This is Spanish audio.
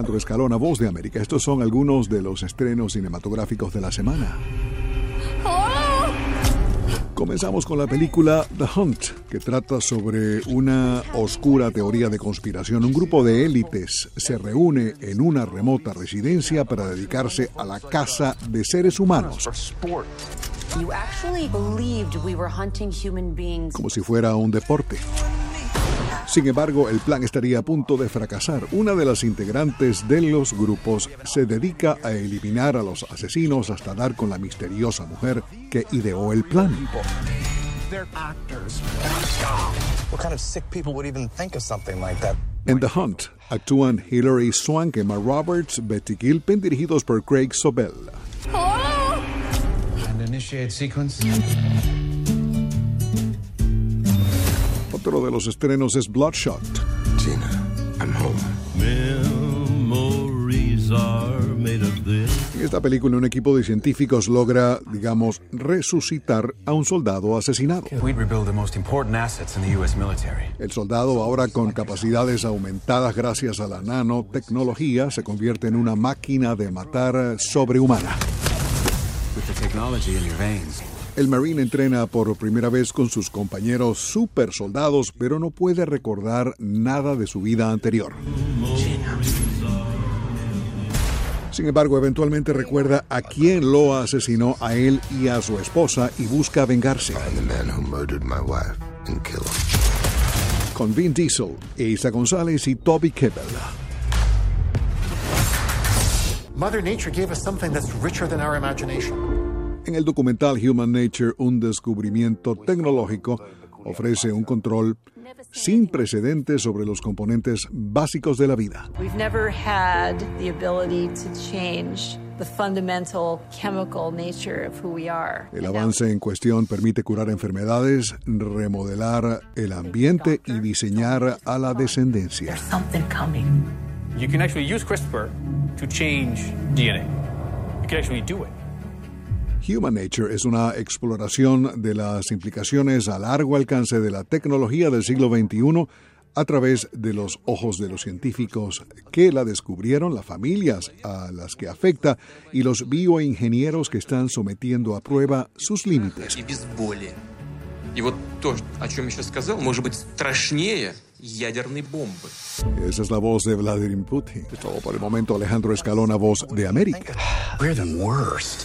Alejandro Escalona, Voz de América. Estos son algunos de los estrenos cinematográficos de la semana. Comenzamos con la película The Hunt, que trata sobre una oscura teoría de conspiración. Un grupo de élites se reúne en una remota residencia para dedicarse a la caza de seres humanos. Como si fuera un deporte. Sin embargo, el plan estaría a punto de fracasar. Una de las integrantes de los grupos se dedica a eliminar a los asesinos hasta dar con la misteriosa mujer que ideó el plan. En The Hunt actúan Hilary Swank, Emma Roberts, Betty Gilpin, dirigidos por Craig Sobel. Otro de los estrenos es Bloodshot. Gina, I'm home. En esta película, un equipo de científicos logra, digamos, resucitar a un soldado asesinado. El soldado, ahora con capacidades aumentadas gracias a la nanotecnología, se convierte en una máquina de matar sobrehumana. El Marine entrena por primera vez con sus compañeros super soldados, pero no puede recordar nada de su vida anterior. Sin embargo, eventualmente recuerda a quién lo asesinó a él y a su esposa y busca vengarse. Con Vin Diesel, Isa González y Toby Kebbell. Mother Nature gave us something that's richer than our imagination. En el documental Human Nature, un descubrimiento tecnológico ofrece un control sin precedentes sobre los componentes básicos de la vida. El avance en cuestión permite curar enfermedades, remodelar el ambiente y diseñar a la descendencia. You can actually use CRISPR to change DNA. You can actually do it. Human Nature es una exploración de las implicaciones a largo alcance de la tecnología del siglo XXI a través de los ojos de los científicos que la descubrieron, las familias a las que afecta y los bioingenieros que están sometiendo a prueba sus límites. Esa es la voz de Vladimir Putin. Todo por el momento Alejandro Escalona, voz de América. We're the worst.